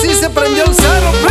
Así se prendió el cerro.